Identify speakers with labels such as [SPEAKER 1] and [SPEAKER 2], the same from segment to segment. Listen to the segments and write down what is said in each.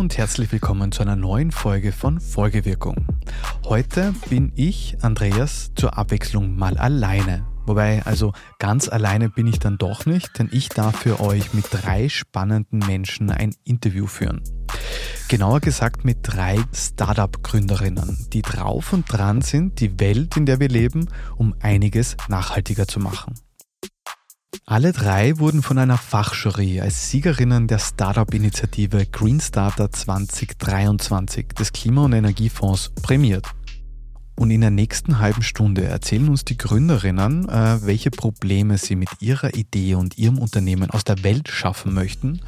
[SPEAKER 1] und herzlich willkommen zu einer neuen Folge von Folgewirkung. Heute bin ich, Andreas, zur Abwechslung mal alleine. Wobei, also ganz alleine bin ich dann doch nicht, denn ich darf für euch mit drei spannenden Menschen ein Interview führen. Genauer gesagt mit drei Startup-Gründerinnen, die drauf und dran sind, die Welt, in der wir leben, um einiges nachhaltiger zu machen. Alle drei wurden von einer Fachjury als Siegerinnen der Startup-Initiative Green Starter 2023 des Klima- und Energiefonds prämiert. Und in der nächsten halben Stunde erzählen uns die Gründerinnen, äh, welche Probleme sie mit ihrer Idee und ihrem Unternehmen aus der Welt schaffen möchten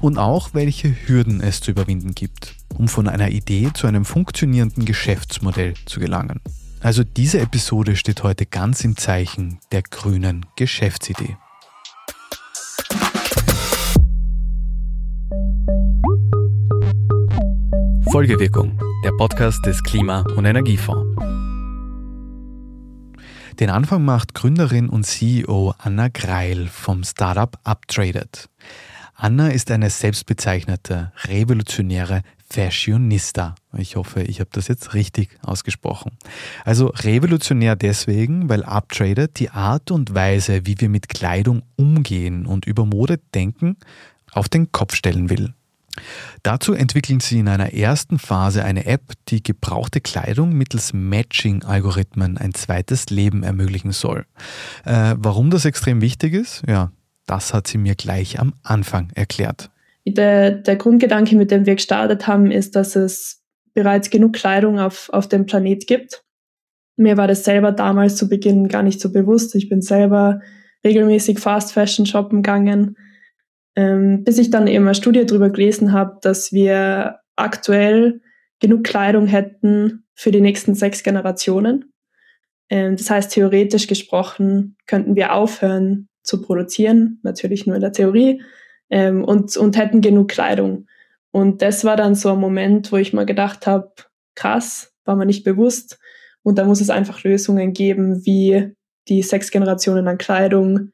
[SPEAKER 1] und auch welche Hürden es zu überwinden gibt, um von einer Idee zu einem funktionierenden Geschäftsmodell zu gelangen. Also diese Episode steht heute ganz im Zeichen der grünen Geschäftsidee. Folgewirkung, der Podcast des Klima- und Energiefonds. Den Anfang macht Gründerin und CEO Anna Greil vom Startup Uptraded. Anna ist eine selbstbezeichnete, revolutionäre Fashionista. Ich hoffe, ich habe das jetzt richtig ausgesprochen. Also revolutionär deswegen, weil Uptraded die Art und Weise, wie wir mit Kleidung umgehen und über Mode denken, auf den Kopf stellen will. Dazu entwickeln sie in einer ersten Phase eine App, die gebrauchte Kleidung mittels Matching-Algorithmen ein zweites Leben ermöglichen soll. Äh, warum das extrem wichtig ist? Ja, das hat sie mir gleich am Anfang erklärt.
[SPEAKER 2] Der, der Grundgedanke, mit dem wir gestartet haben, ist, dass es bereits genug Kleidung auf, auf dem Planet gibt. Mir war das selber damals zu Beginn gar nicht so bewusst. Ich bin selber regelmäßig Fast Fashion shoppen gegangen ähm, bis ich dann eben eine Studie darüber gelesen habe, dass wir aktuell genug Kleidung hätten für die nächsten sechs Generationen. Ähm, das heißt, theoretisch gesprochen könnten wir aufhören zu produzieren, natürlich nur in der Theorie, ähm, und, und hätten genug Kleidung. Und das war dann so ein Moment, wo ich mal gedacht habe, krass, war mir nicht bewusst. Und da muss es einfach Lösungen geben, wie die sechs Generationen an Kleidung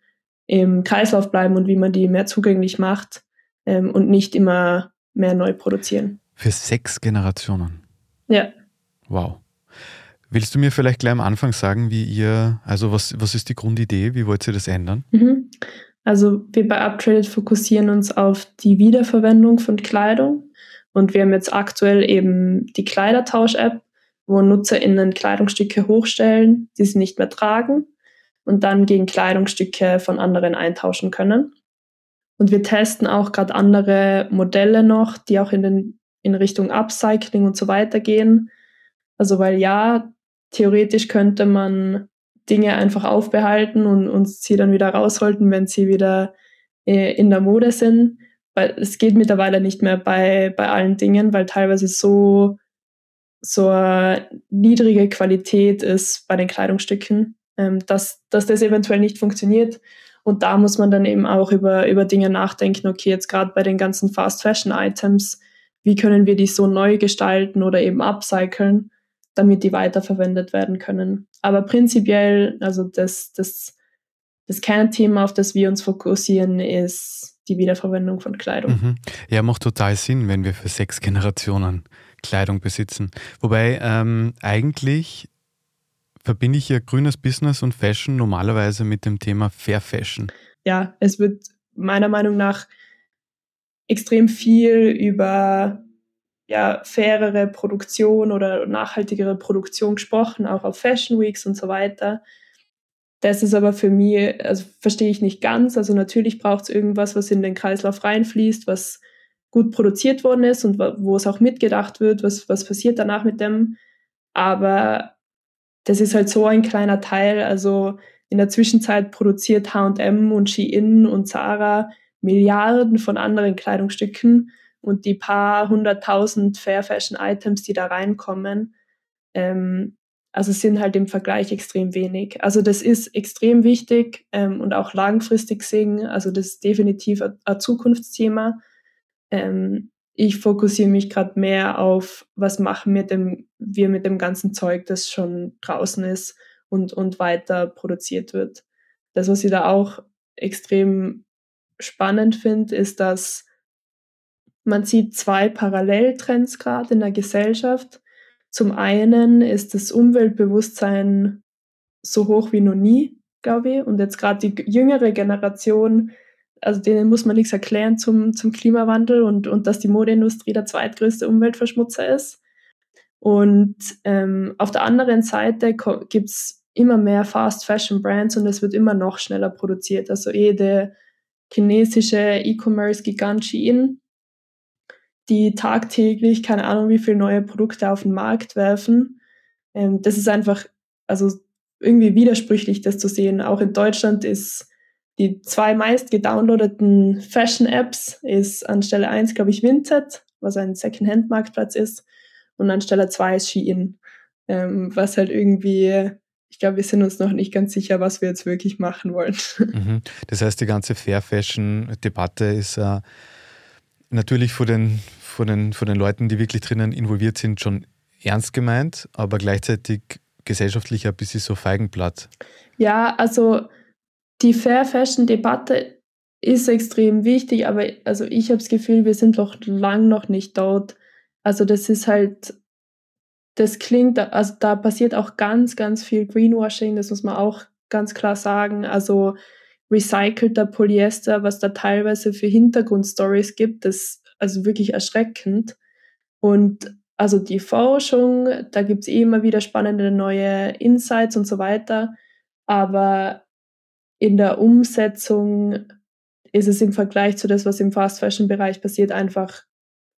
[SPEAKER 2] im Kreislauf bleiben und wie man die mehr zugänglich macht ähm, und nicht immer mehr neu produzieren.
[SPEAKER 1] Für sechs Generationen.
[SPEAKER 2] Ja.
[SPEAKER 1] Wow. Willst du mir vielleicht gleich am Anfang sagen, wie ihr, also was, was ist die Grundidee, wie wollt ihr das ändern?
[SPEAKER 2] Mhm. Also wir bei Uptraded fokussieren uns auf die Wiederverwendung von Kleidung und wir haben jetzt aktuell eben die Kleidertausch-App, wo NutzerInnen Kleidungsstücke hochstellen, die sie nicht mehr tragen und dann gegen Kleidungsstücke von anderen eintauschen können. Und wir testen auch gerade andere Modelle noch, die auch in, den, in Richtung Upcycling und so weiter gehen. Also weil ja, theoretisch könnte man Dinge einfach aufbehalten und, und sie dann wieder rausholen, wenn sie wieder äh, in der Mode sind. Weil es geht mittlerweile nicht mehr bei, bei allen Dingen, weil teilweise so, so eine niedrige Qualität ist bei den Kleidungsstücken, ähm, dass, dass das eventuell nicht funktioniert. Und da muss man dann eben auch über, über Dinge nachdenken, okay, jetzt gerade bei den ganzen Fast Fashion Items, wie können wir die so neu gestalten oder eben upcyclen, damit die weiterverwendet werden können. Aber prinzipiell, also das, das, das Kernthema, auf das wir uns fokussieren, ist die Wiederverwendung von Kleidung. Mhm.
[SPEAKER 1] Ja, macht total Sinn, wenn wir für sechs Generationen Kleidung besitzen. Wobei ähm, eigentlich verbinde ich ja grünes Business und Fashion normalerweise mit dem Thema Fair Fashion.
[SPEAKER 2] Ja, es wird meiner Meinung nach extrem viel über ja, fairere Produktion oder nachhaltigere Produktion gesprochen, auch auf Fashion Weeks und so weiter. Das ist aber für mich, also verstehe ich nicht ganz. Also natürlich braucht es irgendwas, was in den Kreislauf reinfließt, was gut produziert worden ist und wo es auch mitgedacht wird, was, was passiert danach mit dem. Aber das ist halt so ein kleiner Teil. Also in der Zwischenzeit produziert H&M und Shein und Zara Milliarden von anderen Kleidungsstücken und die paar hunderttausend Fair Fashion Items, die da reinkommen, ähm, also sind halt im Vergleich extrem wenig. Also das ist extrem wichtig ähm, und auch langfristig sehen. Also das ist definitiv ein Zukunftsthema. Ähm, ich fokussiere mich gerade mehr auf, was machen wir, dem, wir mit dem ganzen Zeug, das schon draußen ist und, und weiter produziert wird. Das, was ich da auch extrem spannend finde, ist, dass man sieht zwei Paralleltrends gerade in der Gesellschaft. Zum einen ist das Umweltbewusstsein so hoch wie noch nie, glaube ich. Und jetzt gerade die jüngere Generation, also denen muss man nichts erklären zum, zum Klimawandel und, und dass die Modeindustrie der zweitgrößte Umweltverschmutzer ist. Und ähm, auf der anderen Seite gibt es immer mehr Fast Fashion Brands und es wird immer noch schneller produziert. Also jede chinesische E-Commerce-Gigant Shein, die tagtäglich keine Ahnung wie viele neue Produkte auf den Markt werfen. Ähm, das ist einfach, also irgendwie widersprüchlich, das zu sehen. Auch in Deutschland ist die zwei meist gedownloadeten Fashion-Apps ist an Stelle 1, glaube ich, Vinted, was ein Second-Hand-Marktplatz ist, und an Stelle 2 ist Shein, ähm, was halt irgendwie, ich glaube, wir sind uns noch nicht ganz sicher, was wir jetzt wirklich machen wollen.
[SPEAKER 1] Mhm. Das heißt, die ganze Fair-Fashion-Debatte ist äh, natürlich von den, von, den, von den Leuten, die wirklich drinnen involviert sind, schon ernst gemeint, aber gleichzeitig gesellschaftlich ein bisschen so Feigenblatt.
[SPEAKER 2] Ja, also die Fair Fashion Debatte ist extrem wichtig, aber also ich habe das Gefühl, wir sind noch lang noch nicht dort. Also das ist halt, das klingt, also da passiert auch ganz, ganz viel Greenwashing, das muss man auch ganz klar sagen. Also recycelter Polyester, was da teilweise für Hintergrundstories gibt, das also wirklich erschreckend. Und also die Forschung, da gibt es eh immer wieder spannende neue Insights und so weiter. Aber in der Umsetzung ist es im Vergleich zu das, was im Fast Fashion Bereich passiert, einfach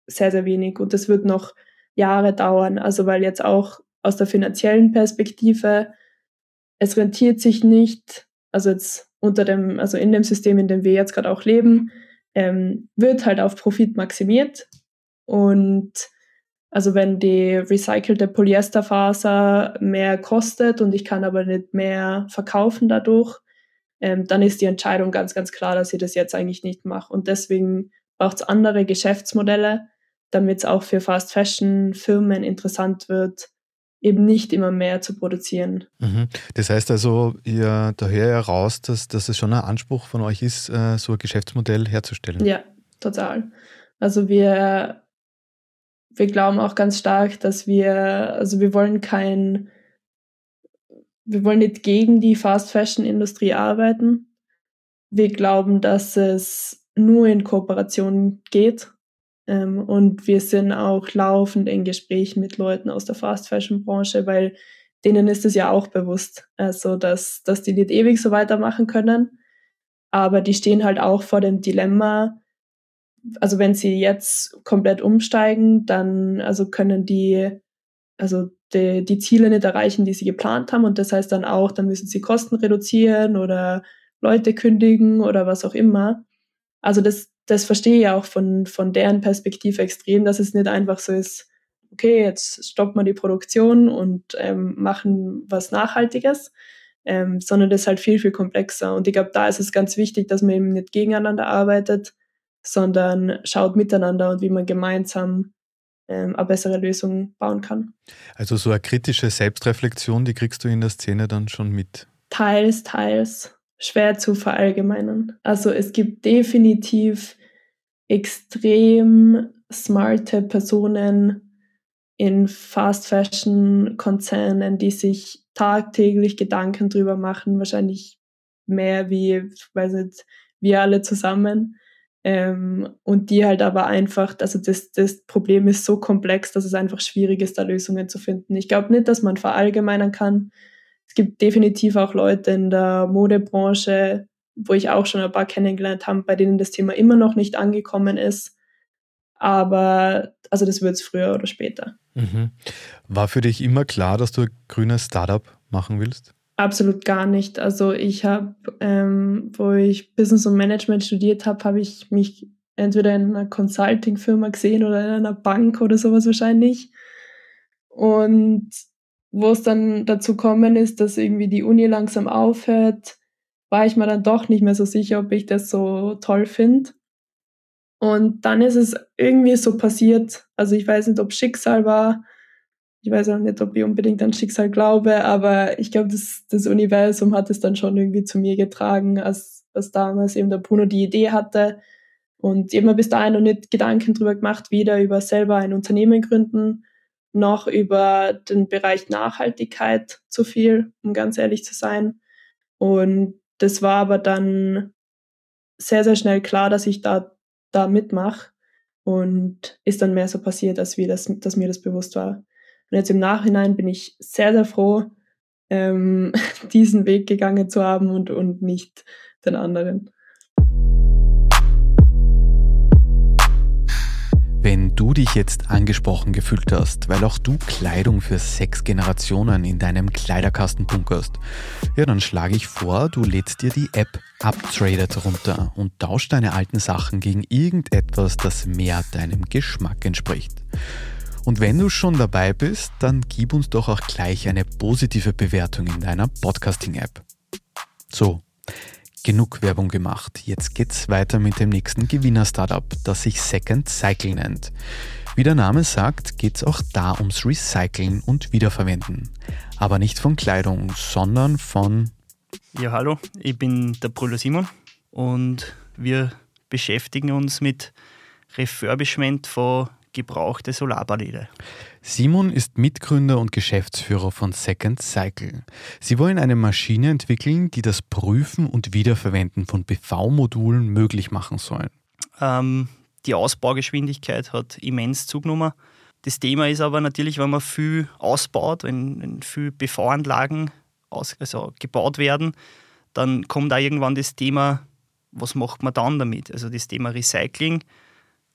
[SPEAKER 2] sehr, sehr wenig. Und das wird noch Jahre dauern. Also weil jetzt auch aus der finanziellen Perspektive, es rentiert sich nicht, also jetzt unter dem, also in dem System, in dem wir jetzt gerade auch leben, ähm, wird halt auf Profit maximiert. Und also wenn die recycelte Polyesterfaser mehr kostet und ich kann aber nicht mehr verkaufen dadurch, ähm, dann ist die Entscheidung ganz, ganz klar, dass ich das jetzt eigentlich nicht mache. Und deswegen braucht es andere Geschäftsmodelle, damit es auch für Fast Fashion Firmen interessant wird, eben nicht immer mehr zu produzieren.
[SPEAKER 1] Mhm. Das heißt also, ihr, da höre ja raus, dass, dass es schon ein Anspruch von euch ist, äh, so ein Geschäftsmodell herzustellen.
[SPEAKER 2] Ja, total. Also wir wir glauben auch ganz stark, dass wir, also wir wollen kein, wir wollen nicht gegen die Fast Fashion Industrie arbeiten. Wir glauben, dass es nur in Kooperation geht. Ähm, und wir sind auch laufend in Gesprächen mit Leuten aus der Fast Fashion Branche, weil denen ist es ja auch bewusst, also dass, dass die nicht ewig so weitermachen können. Aber die stehen halt auch vor dem Dilemma, also wenn sie jetzt komplett umsteigen, dann also können die also die, die Ziele nicht erreichen, die sie geplant haben. Und das heißt dann auch, dann müssen sie Kosten reduzieren oder Leute kündigen oder was auch immer. Also das, das verstehe ich auch von, von deren Perspektive extrem, dass es nicht einfach so ist, okay, jetzt stoppen wir die Produktion und ähm, machen was Nachhaltiges, ähm, sondern das ist halt viel, viel komplexer. Und ich glaube, da ist es ganz wichtig, dass man eben nicht gegeneinander arbeitet, sondern schaut miteinander und wie man gemeinsam ähm, eine bessere Lösung bauen kann.
[SPEAKER 1] Also so eine kritische Selbstreflexion, die kriegst du in der Szene dann schon mit?
[SPEAKER 2] Teils, teils. Schwer zu verallgemeinern. Also es gibt definitiv extrem smarte Personen in Fast Fashion Konzernen, die sich tagtäglich Gedanken drüber machen, wahrscheinlich mehr wie, ich weiß nicht, wir alle zusammen. Ähm, und die halt aber einfach, also das, das Problem ist so komplex, dass es einfach schwierig ist, da Lösungen zu finden. Ich glaube nicht, dass man verallgemeinern kann. Es gibt definitiv auch Leute in der Modebranche, wo ich auch schon ein paar kennengelernt habe, bei denen das Thema immer noch nicht angekommen ist. Aber also das wird es früher oder später.
[SPEAKER 1] Mhm. War für dich immer klar, dass du grünes Startup machen willst?
[SPEAKER 2] Absolut gar nicht. Also ich habe, ähm, wo ich Business und Management studiert habe, habe ich mich entweder in einer Consulting-Firma gesehen oder in einer Bank oder sowas wahrscheinlich. Und wo es dann dazu kommen ist, dass irgendwie die Uni langsam aufhört, war ich mir dann doch nicht mehr so sicher, ob ich das so toll finde. Und dann ist es irgendwie so passiert. Also ich weiß nicht, ob Schicksal war, ich weiß auch nicht, ob ich unbedingt an Schicksal glaube, aber ich glaube, das, das Universum hat es dann schon irgendwie zu mir getragen, als, als damals eben der Bruno die Idee hatte. Und ich habe mir bis dahin noch nicht Gedanken darüber gemacht, weder über selber ein Unternehmen gründen, noch über den Bereich Nachhaltigkeit zu viel, um ganz ehrlich zu sein. Und das war aber dann sehr, sehr schnell klar, dass ich da, da mitmache. Und ist dann mehr so passiert, als wie das, dass mir das bewusst war. Und jetzt im Nachhinein bin ich sehr, sehr froh, ähm, diesen Weg gegangen zu haben und, und nicht den anderen.
[SPEAKER 1] Wenn du dich jetzt angesprochen gefühlt hast, weil auch du Kleidung für sechs Generationen in deinem Kleiderkasten bunkerst, ja, dann schlage ich vor, du lädst dir die App Uptraded runter und tauscht deine alten Sachen gegen irgendetwas, das mehr deinem Geschmack entspricht. Und wenn du schon dabei bist, dann gib uns doch auch gleich eine positive Bewertung in deiner Podcasting-App. So, genug Werbung gemacht. Jetzt geht's weiter mit dem nächsten Gewinner-Startup, das sich Second Cycle nennt. Wie der Name sagt, geht's auch da ums Recyceln und Wiederverwenden. Aber nicht von Kleidung, sondern von...
[SPEAKER 3] Ja, hallo, ich bin der Brüller Simon und wir beschäftigen uns mit Refurbishment von gebrauchte Solarpaneele.
[SPEAKER 1] Simon ist Mitgründer und Geschäftsführer von Second Cycle. Sie wollen eine Maschine entwickeln, die das Prüfen und Wiederverwenden von PV-Modulen möglich machen soll.
[SPEAKER 3] Ähm, die Ausbaugeschwindigkeit hat immens zugenommen. Das Thema ist aber natürlich, wenn man viel ausbaut, wenn, wenn viel PV-Anlagen also gebaut werden, dann kommt da irgendwann das Thema, was macht man dann damit? Also das Thema Recycling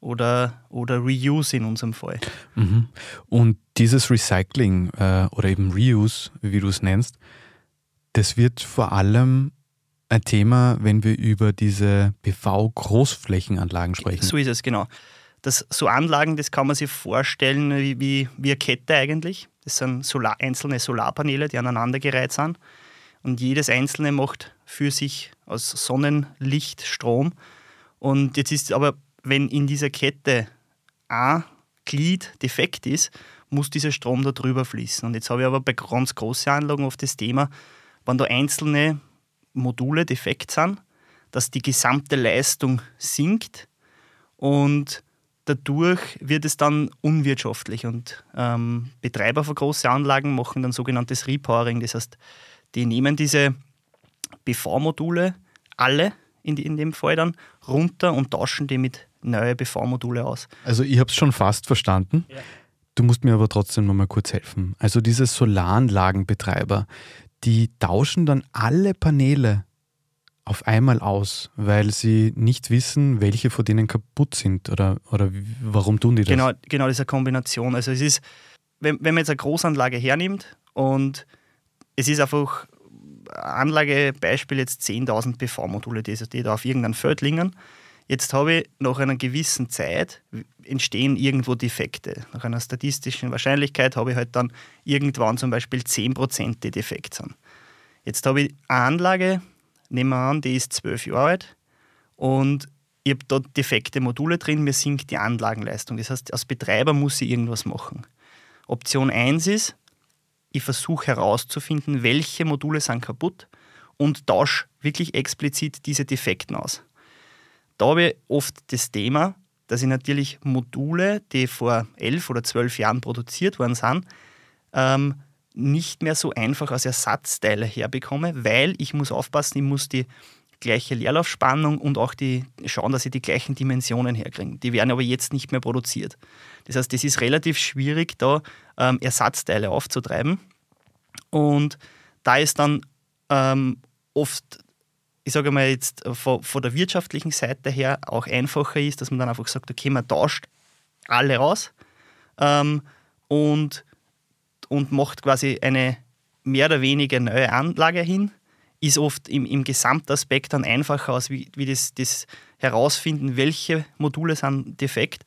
[SPEAKER 3] oder, oder Reuse in unserem Fall.
[SPEAKER 1] Mhm. Und dieses Recycling äh, oder eben Reuse, wie du es nennst, das wird vor allem ein Thema, wenn wir über diese PV-Großflächenanlagen sprechen.
[SPEAKER 3] So ist es, genau. Das, so Anlagen, das kann man sich vorstellen wie, wie, wie eine Kette eigentlich. Das sind Solar, einzelne Solarpaneele, die aneinandergereiht sind. Und jedes einzelne macht für sich aus Sonnenlicht Strom. Und jetzt ist aber wenn in dieser Kette ein Glied defekt ist, muss dieser Strom da drüber fließen. Und jetzt habe ich aber bei ganz großen Anlagen oft das Thema, wenn da einzelne Module defekt sind, dass die gesamte Leistung sinkt und dadurch wird es dann unwirtschaftlich. Und ähm, Betreiber von großen Anlagen machen dann sogenanntes Repowering. Das heißt, die nehmen diese PV-Module, alle in, die, in dem Fall dann, runter und tauschen die mit neue PV-Module aus.
[SPEAKER 1] Also ich habe es schon fast verstanden. Ja. Du musst mir aber trotzdem noch mal kurz helfen. Also diese Solaranlagenbetreiber, die tauschen dann alle Paneele auf einmal aus, weil sie nicht wissen, welche von denen kaputt sind oder, oder warum tun die das?
[SPEAKER 3] Genau, genau, das ist eine Kombination. Also es ist, wenn, wenn man jetzt eine Großanlage hernimmt und es ist einfach Anlagebeispiel jetzt 10.000 PV-Module, die, die da auf irgendeinem Feld liegen, Jetzt habe ich nach einer gewissen Zeit entstehen irgendwo Defekte. Nach einer statistischen Wahrscheinlichkeit habe ich halt dann irgendwann zum Beispiel 10% die defekt sind. Jetzt habe ich eine Anlage, nehmen wir an, die ist zwölf Jahre alt und ich habe dort defekte Module drin, mir sinkt die Anlagenleistung. Das heißt, als Betreiber muss ich irgendwas machen. Option 1 ist, ich versuche herauszufinden, welche Module sind kaputt und tausche wirklich explizit diese Defekten aus. Da habe ich oft das Thema, dass ich natürlich Module, die vor elf oder zwölf Jahren produziert worden sind, ähm, nicht mehr so einfach als Ersatzteile herbekomme, weil ich muss aufpassen, ich muss die gleiche Leerlaufspannung und auch die, schauen, dass ich die gleichen Dimensionen herkriege. Die werden aber jetzt nicht mehr produziert. Das heißt, es ist relativ schwierig, da ähm, Ersatzteile aufzutreiben. Und da ist dann ähm, oft ich sage mal jetzt äh, von, von, der wirtschaftlichen Seite her auch einfacher ist, dass man dann einfach sagt, okay, man tauscht alle raus ähm, und, und macht quasi eine mehr oder weniger neue Anlage hin, ist oft im, im Gesamtaspekt dann einfacher aus, wie, wie das, das herausfinden, welche Module sind defekt.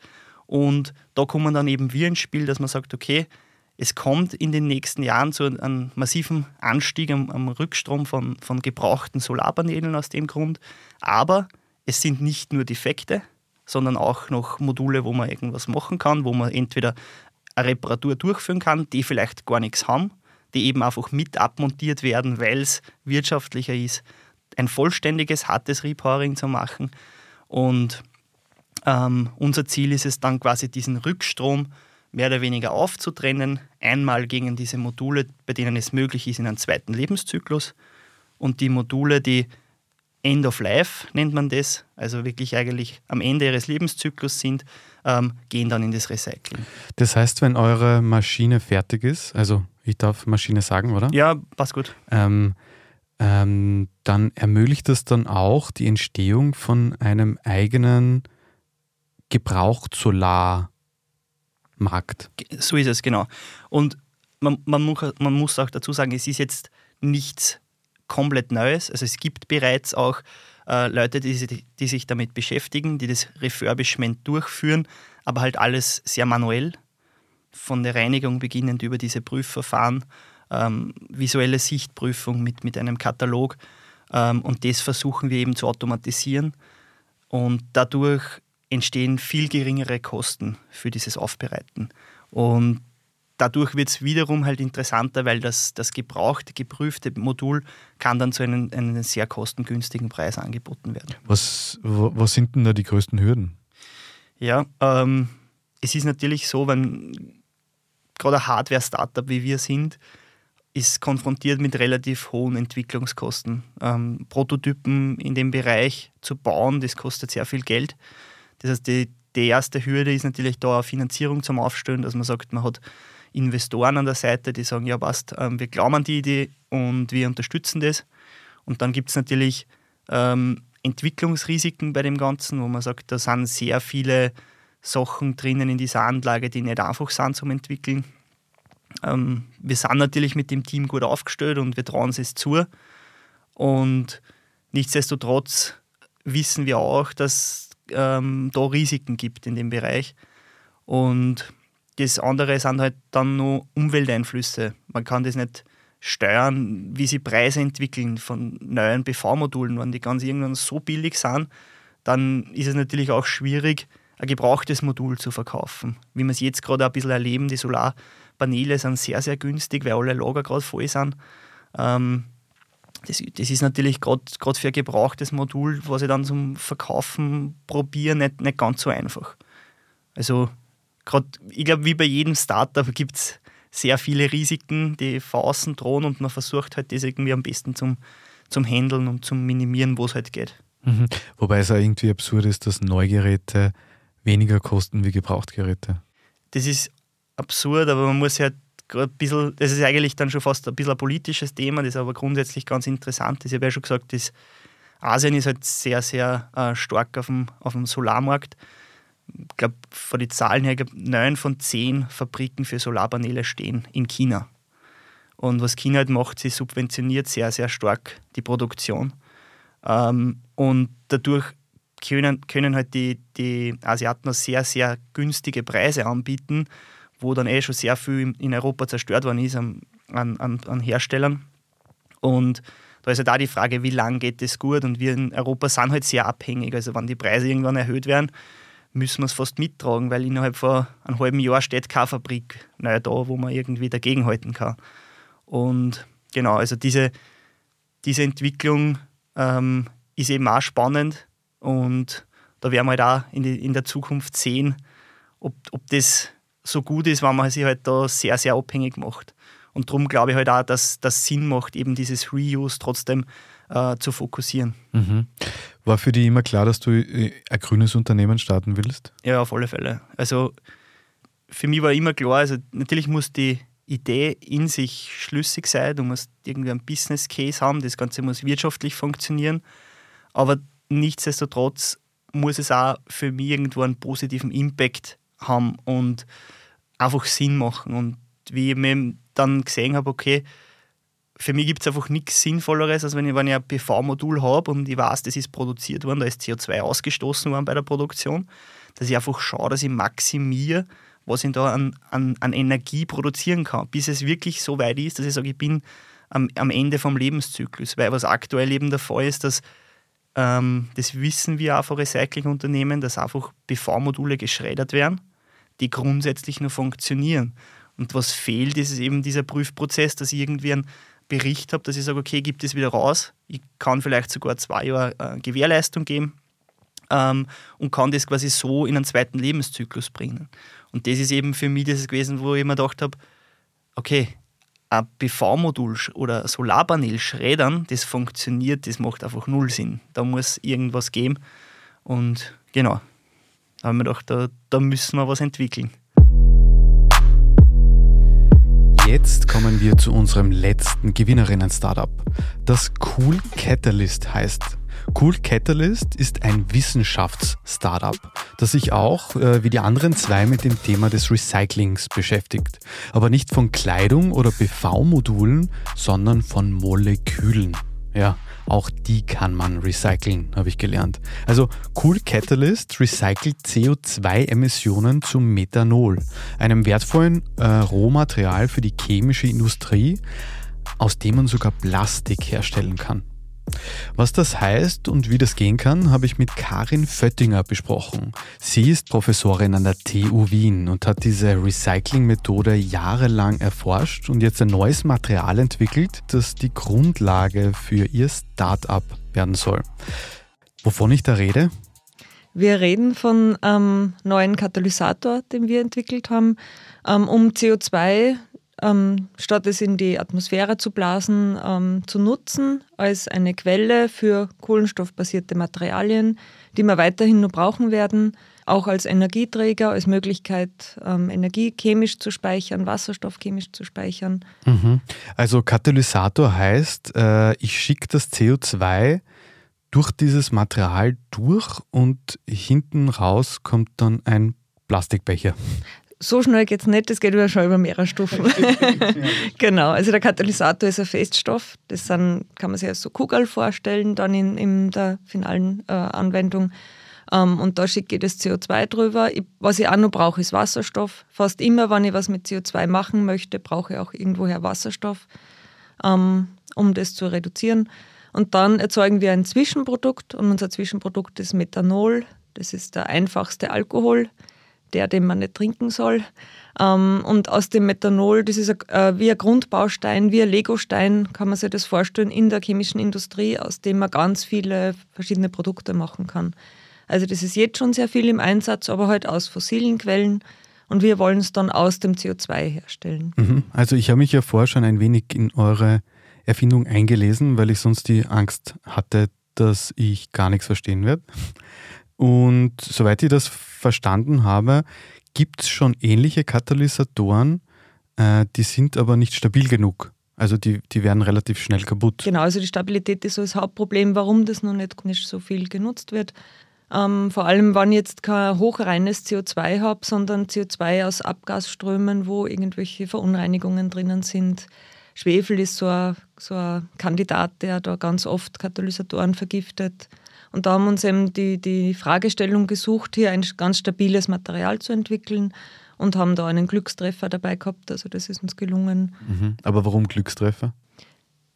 [SPEAKER 3] Und da kommen dann eben wir ins Spiel, dass man sagt, okay, es kommt in den nächsten Jahren zu einem massiven Anstieg am, am Rückstrom von, von gebrauchten Solarpanelen aus dem Grund. Aber es sind nicht nur Defekte, sondern auch noch Module, wo man irgendwas machen kann, wo man entweder eine Reparatur durchführen kann, die vielleicht gar nichts haben, die eben einfach mit abmontiert werden, weil es wirtschaftlicher ist, ein vollständiges, hartes Repowering zu machen. Und Ähm, unser Ziel ist es dann quasi, diesen Rückstrom mehr oder weniger aufzutrennen. Einmal gegen diese Module, bei denen es möglich ist, in einen zweiten Lebenszyklus. Und die Module, die End of Life nennt man das, also wirklich eigentlich am Ende ihres Lebenszyklus sind, ähm, gehen dann in das Recycling.
[SPEAKER 1] Das heißt, wenn eure Maschine fertig ist, also ich darf Maschine sagen, oder?
[SPEAKER 3] Ja, passt gut.
[SPEAKER 1] Ähm, ähm, dann ermöglicht das dann auch die Entstehung von einem eigenen Gebraucht-Solarmarkt.
[SPEAKER 3] So ist es, genau. Und man, man, man muss auch dazu sagen, es ist jetzt nichts komplett Neues. Also es gibt bereits auch äh, Leute, die, die, sich damit beschäftigen, die das Refurbishment durchführen, aber halt alles sehr manuell, von der Reinigung beginnend über diese Prüfverfahren, ähm, visuelle Sichtprüfung mit, mit einem Katalog. Ähm, und das versuchen wir eben zu automatisieren. Und dadurch entstehen viel geringere Kosten für dieses Aufbereiten. Und dadurch wird es wiederum halt interessanter, weil das, das gebrauchte, geprüfte Modul kann dann zu einem, einem sehr kostengünstigen Preis angeboten werden.
[SPEAKER 1] Was, was sind denn da die größten Hürden?
[SPEAKER 3] Ja, ähm, es ist natürlich so, wenn gerade ein Hardware-Startup wie wir sind, ist konfrontiert mit relativ hohen Entwicklungskosten. Ähm, Prototypen in dem Bereich zu bauen, das kostet sehr viel Geld. Das heißt, die, die erste Hürde ist natürlich da eine Finanzierung zum Aufstellen, dass man sagt, man hat Investoren an der Seite, die sagen, ja passt, ähm, wir glauben an die Idee und wir unterstützen das. Und dann gibt es natürlich ähm, Entwicklungsrisiken bei dem Ganzen, wo man sagt, da sind sehr viele Sachen drinnen in dieser Anlage, die nicht einfach sind zum Entwickeln. Ähm, wir sind natürlich mit dem Team gut aufgestellt und wir trauen es zu. Und nichtsdestotrotz wissen wir auch, dass ähm, da Risiken gibt in dem Bereich. Und das andere sind halt dann nur Umwelteinflüsse. Man kann das nicht steuern, wie sich Preise entwickeln von neuen PV-Modulen. Wenn die ganz irgendwann so billig sind, dann ist es natürlich auch schwierig, ein gebrauchtes Modul zu verkaufen. Wie wir es jetzt gerade ein bisschen erleben, die Solarpaneele sind sehr, sehr günstig, weil alle Lager gerade voll sind. Ähm, das, das, ist natürlich gerade für ein gebrauchtes Modul, was ich dann zum Verkaufen probiere, nicht, nicht ganz so einfach. Also gerade, ich glaube, wie bei jedem Startup gibt es sehr viele Risiken, die von außen drohen und man versucht halt das irgendwie am besten zum, zum Handeln und zum Minimieren, wo es halt geht.
[SPEAKER 1] Mhm. Wobei es auch irgendwie absurd ist, dass Neugeräte weniger kosten wie Gebrauchtgeräte.
[SPEAKER 3] Das ist absurd, aber man muss halt ein bisschen, das ist eigentlich dann schon fast ein bisschen ein politisches Thema, das aber grundsätzlich ganz interessant ist. Ich habe ja schon gesagt, dass Asien ist halt sehr, sehr äh, stark auf dem, auf dem Solarmarkt ich glaube, von den Zahlen her, neun von zehn Fabriken für Solarpaneele stehen in China. Und was China halt macht, sie subventioniert sehr, sehr stark die Produktion. Ähm, und dadurch können, können halt die, die Asiaten sehr, sehr günstige Preise anbieten, wo dann eh schon sehr viel in Europa zerstört worden ist an, an, an Herstellern. Und da ist halt auch die Frage, wie lange geht das gut? Und wir in Europa sind halt sehr abhängig. Also wenn die Preise irgendwann erhöht werden, müssen wir es fast mittragen, weil innerhalb von einem halben Jahr steht keine Fabrik naja, da, wo man irgendwie dagegenhalten kann. Und genau, also diese, diese Entwicklung ähm, ist eben auch spannend und da werden wir halt auch in, in der Zukunft sehen, ob, ob das so gut ist, wenn man sich halt da sehr, sehr abhängig macht. Und darum glaube ich halt auch, dass das Sinn macht, eben dieses Reuse trotzdem äh, zu fokussieren.
[SPEAKER 1] Mhm. War für dich immer klar, dass du äh, ein grünes Unternehmen starten willst?
[SPEAKER 3] Ja, auf alle Fälle. Also für mich war immer klar, also natürlich muss die Idee in sich schlüssig sein, du musst irgendwie einen Business Case haben, das Ganze muss wirtschaftlich funktionieren, aber nichtsdestotrotz muss es auch für mich irgendwo einen positiven Impact haben und einfach Sinn machen. Und wie ich mir dann gesehen habe, okay, für mich gibt es einfach nichts Sinnvolleres, als wenn ich, wenn ich ein PV-Modul habe und ich weiß, das ist produziert worden, da ist CO2 ausgestoßen worden bei der Produktion, dass ich einfach schaue, dass ich maximiere, was ich da an, an, an Energie produzieren kann, bis es wirklich so weit ist, dass ich sage, ich bin am, am Ende vom Lebenszyklus. Weil was aktuell eben der Fall ist, dass ähm, das wissen wir auch von Recyclingunternehmen, dass einfach PV-Module geschreddert werden, die grundsätzlich nur funktionieren. Und was fehlt, ist eben dieser Prüfprozess, dass ich irgendwie einen Bericht habe, dass ich sage, okay, gibt es wieder raus. Ich kann vielleicht sogar zwei Jahre äh, Gewährleistung geben. ähm, und kann das quasi so in einen zweiten Lebenszyklus bringen. Und das ist eben für mich das gewesen, wo ich mir gedacht habe, okay, ein PV-Modul oder Solarpanel schreddern, das funktioniert, das macht einfach null Sinn. Da muss irgendwas geben. Und genau, da haben wir gedacht, da, da müssen wir was entwickeln.
[SPEAKER 1] Jetzt kommen wir zu unserem letzten Gewinnerinnen-Startup, das Cool Catalyst heißt. Cool Catalyst ist ein Wissenschafts-Startup, das sich auch, äh, wie die anderen zwei, mit dem Thema des Recyclings beschäftigt. Aber nicht von Kleidung oder PV-Modulen, sondern von Molekülen. Ja, auch die kann man recyceln, habe ich gelernt. Also Cool Catalyst recycelt CO2-Emissionen zu Methanol, einem wertvollen äh, Rohmaterial für die chemische Industrie, aus dem man sogar Plastik herstellen kann. Was das heißt und wie das gehen kann, habe ich mit Karin Föttinger besprochen. Sie ist Professorin an der TU Wien und hat diese Recycling-Methode jahrelang erforscht und jetzt ein neues Material entwickelt, das die Grundlage für ihr Start-up werden soll. Wovon ich da rede?
[SPEAKER 4] Wir reden von einem neuen Katalysator, den wir entwickelt haben, ähm, um CO2 ähm, statt es in die Atmosphäre zu blasen, ähm, zu nutzen als eine Quelle für kohlenstoffbasierte Materialien, die wir weiterhin nur brauchen werden, auch als Energieträger, als Möglichkeit, ähm, Energie chemisch zu speichern, Wasserstoff chemisch zu speichern.
[SPEAKER 1] Mhm. Also Katalysator heißt, äh, ich schicke das CO2 durch dieses Material durch und hinten raus kommt dann ein Plastikbecher
[SPEAKER 4] so schnell geht es nicht, das geht schon über mehrere Stufen. genau, also der Katalysator ist ein Feststoff, das sind, kann man sich als so Kugel vorstellen, dann in, in der finalen äh, Anwendung. Ähm, und da schicke ich das CO2 drüber. Ich, was ich auch noch brauche, ist Wasserstoff. Fast immer, wenn ich was mit CO2 machen möchte, brauche ich auch irgendwoher Wasserstoff, ähm, um das zu reduzieren. Und dann erzeugen wir ein Zwischenprodukt und unser Zwischenprodukt ist Methanol. Das ist der einfachste Alkohol der, den man nicht trinken soll. Ähm, und aus dem Methanol, das ist äh, wie ein Grundbaustein, wie ein Legostein, kann man sich das vorstellen, in der chemischen Industrie, aus dem man ganz viele verschiedene Produkte machen kann. Also das ist jetzt schon sehr viel im Einsatz, aber halt aus fossilen Quellen. Und wir wollen es dann aus dem CO2 herstellen.
[SPEAKER 1] Mhm. Also ich habe mich ja vorher schon ein wenig in eure Erfindung eingelesen, weil ich sonst die Angst hatte, dass ich gar nichts verstehen werde. Und soweit ich das verstanden habe, gibt es schon ähnliche Katalysatoren, äh, die sind aber nicht stabil genug. Also die, die werden relativ schnell kaputt.
[SPEAKER 4] Genau, also die Stabilität ist so das Hauptproblem, warum das noch nicht, nicht so viel genutzt wird. Ähm, vor allem, wenn ich jetzt kein hochreines CO2 habe, sondern CO2 aus Abgasströmen, wo irgendwelche Verunreinigungen drinnen sind. Schwefel ist so ein, so ein Kandidat, der da ganz oft Katalysatoren vergiftet. Und da haben wir uns eben die, die Fragestellung gesucht, hier ein ganz stabiles Material zu entwickeln und haben da einen Glückstreffer dabei gehabt. Also das ist uns gelungen.
[SPEAKER 1] Mhm. Aber warum Glückstreffer?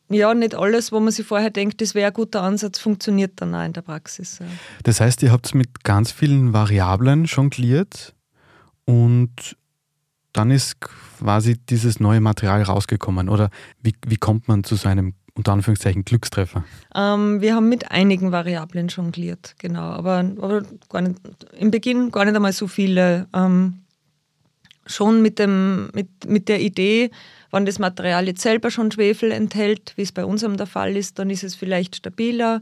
[SPEAKER 4] Ja, nicht alles, wo man sich vorher denkt, das wäre ein guter Ansatz, funktioniert dann auch in der Praxis.
[SPEAKER 1] Das heißt, ihr habt es mit ganz vielen Variablen jongliert und dann ist quasi dieses neue Material rausgekommen. Oder wie, wie kommt man zu so einem unter Anführungszeichen Glückstreffer?
[SPEAKER 4] Ähm, wir haben mit einigen Variablen jongliert, genau. Aber, aber nicht, im Beginn gar nicht einmal so viele. Ähm, schon mit, dem, mit, mit der Idee, wenn das Material jetzt selber schon Schwefel enthält, wie es bei unserem der Fall ist, dann ist es vielleicht stabiler.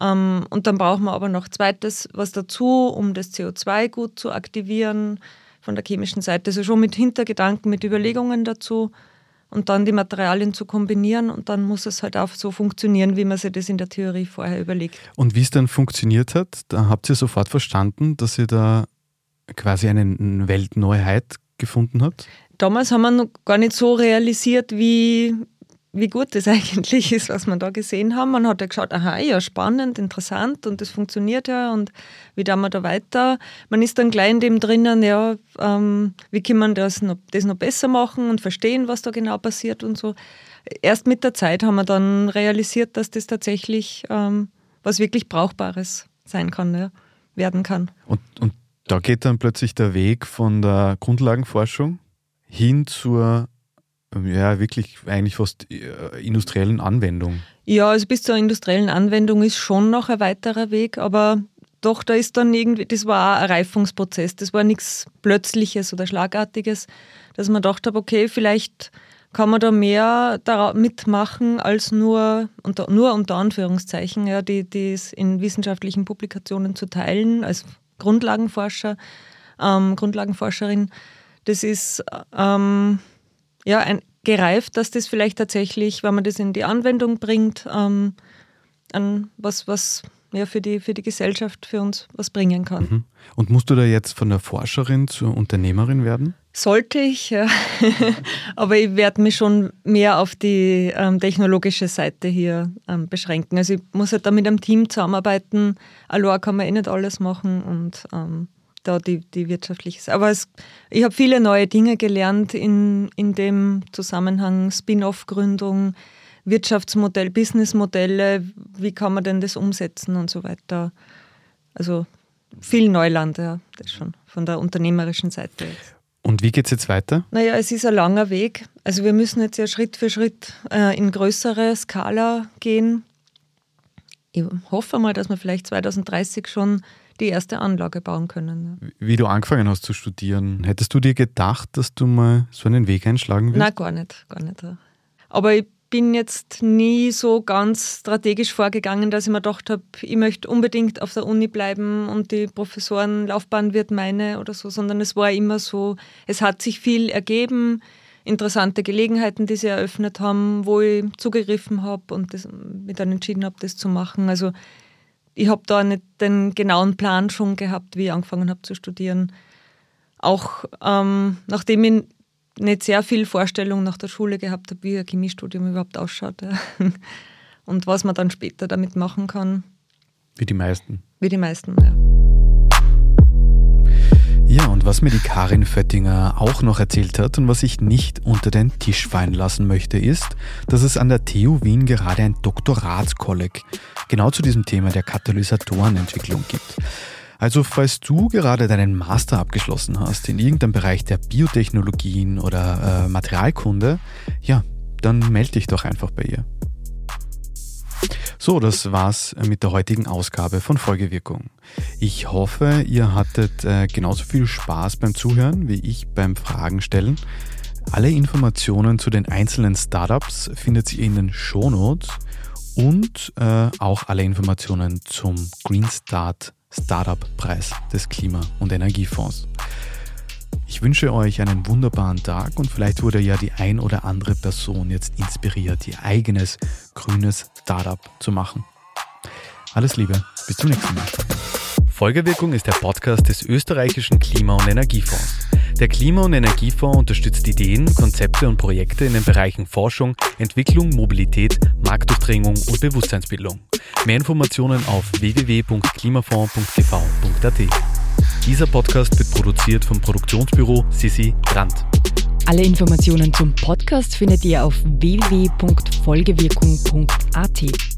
[SPEAKER 4] Ähm, und dann brauchen wir aber noch zweites was dazu, um das CO2 gut zu aktivieren von der chemischen Seite. Also schon mit Hintergedanken, mit Überlegungen dazu und dann die Materialien zu kombinieren und dann muss es halt auch so funktionieren, wie man sich das in der Theorie vorher überlegt.
[SPEAKER 1] Und wie es dann funktioniert hat, da habt ihr sofort verstanden, dass ihr da quasi eine Weltneuheit gefunden habt?
[SPEAKER 4] Damals haben wir noch gar nicht so realisiert, wie, wie gut das eigentlich ist, was wir da gesehen haben. Man hat ja geschaut, aha, ja, spannend, interessant und das funktioniert ja und wie tun wir da weiter? Man ist dann gleich in dem drinnen, ja, ähm, wie kann man das noch, das noch besser machen und verstehen, was da genau passiert und so. Erst mit der Zeit haben wir dann realisiert, dass das tatsächlich ähm, was wirklich Brauchbares sein kann, ja, werden kann.
[SPEAKER 1] Und, und da geht dann plötzlich der Weg von der Grundlagenforschung hin zur ja, wirklich eigentlich fast äh, industriellen Anwendung.
[SPEAKER 4] Ja, also bis zur industriellen Anwendung ist schon noch ein weiterer Weg, aber doch, da ist dann irgendwie, das war ein Reifungsprozess, das war nichts Plötzliches oder Schlagartiges, dass man gedacht habe, okay, vielleicht kann man da mehr mitmachen als nur, unter, nur unter Anführungszeichen, ja, die, die in wissenschaftlichen Publikationen zu teilen, als Grundlagenforscher, ähm, Grundlagenforscherin. Das ist ähm, ja ein, gereift, dass das vielleicht tatsächlich, wenn man das in die Anwendung bringt, ähm, an was, was ja, für, die, für die Gesellschaft, für uns was bringen kann. Mhm.
[SPEAKER 1] Und musst du da jetzt von der Forscherin zur Unternehmerin werden?
[SPEAKER 4] Sollte ich, ja. aber ich werde mich schon mehr auf die ähm, technologische Seite hier ähm, beschränken. Also ich muss halt da mit einem Team zusammenarbeiten. Allein kann man eh nicht alles machen und ähm, da die, die wirtschaftliche Aber es, ich habe viele neue Dinge gelernt in, in dem Zusammenhang Spin-off-Gründung, Wirtschaftsmodell, Businessmodelle, wie kann man denn das umsetzen und so weiter. Also viel Neuland, ja, das schon von der unternehmerischen Seite jetzt.
[SPEAKER 1] Und wie geht es jetzt weiter?
[SPEAKER 4] Naja, es ist ein langer Weg. Also wir müssen jetzt ja Schritt für Schritt äh, in größere Skala gehen. Ich hoffe mal, dass wir vielleicht 2030 schon die erste Anlage bauen können.
[SPEAKER 1] Wie du angefangen hast zu studieren, hättest du dir gedacht, dass du mal so einen Weg einschlagen wirst?
[SPEAKER 4] Nein, gar nicht, gar nicht. Aber ich bin jetzt nie so ganz strategisch vorgegangen, dass ich mir gedacht habe, ich möchte unbedingt auf der Uni bleiben und die Professorenlaufbahn wird meine oder so, sondern es war immer so, es hat sich viel ergeben, interessante Gelegenheiten, die sie eröffnet haben, wo ich zugegriffen habe und das, mich dann entschieden habe, das zu machen. Also ich habe da nicht den genauen Plan schon gehabt, wie ich angefangen habe zu studieren. Auch ähm, nachdem ich nicht sehr viel Vorstellung nach der Schule gehabt habe, wie ein Chemiestudium überhaupt ausschaut ja. und was man dann später damit machen kann.
[SPEAKER 1] Wie die meisten.
[SPEAKER 4] Wie die meisten, ja.
[SPEAKER 1] Ja, und was mir die Karin Föttinger auch noch erzählt hat und was ich nicht unter den Tisch fallen lassen möchte, ist, dass es an der TU Wien gerade ein Doktoratskolleg genau zu diesem Thema der Katalysatorenentwicklung gibt. Also falls du gerade deinen Master abgeschlossen hast in irgendeinem Bereich der Biotechnologien oder äh, Materialkunde, ja, dann melde dich doch einfach bei ihr. So, das war's mit der heutigen Ausgabe von Folgewirkung. Ich hoffe, ihr hattet äh, genauso viel Spaß beim Zuhören wie ich beim Fragen stellen. Alle Informationen zu den einzelnen Startups findet ihr in den Shownotes und äh, auch alle Informationen zum Green Start Startup-Preis des Klima- und Energiefonds. Ich wünsche euch einen wunderbaren Tag und vielleicht wurde ja die ein oder andere Person jetzt inspiriert, ihr eigenes grünes Startup zu machen. Alles Liebe, bis zum nächsten Mal. Folgewirkung ist der Podcast des österreichischen Klima- und Energiefonds. Der Klima- und Energiefonds unterstützt Ideen, Konzepte und Projekte in den Bereichen Forschung, Entwicklung, Mobilität, Marktdurchdringung und Bewusstseinsbildung. Mehr Informationen auf www.klimafonds.tv.at. Dieser Podcast wird produziert vom Produktionsbüro Sissi Brandt.
[SPEAKER 5] Alle Informationen zum Podcast findet ihr auf www.folgewirkung.at.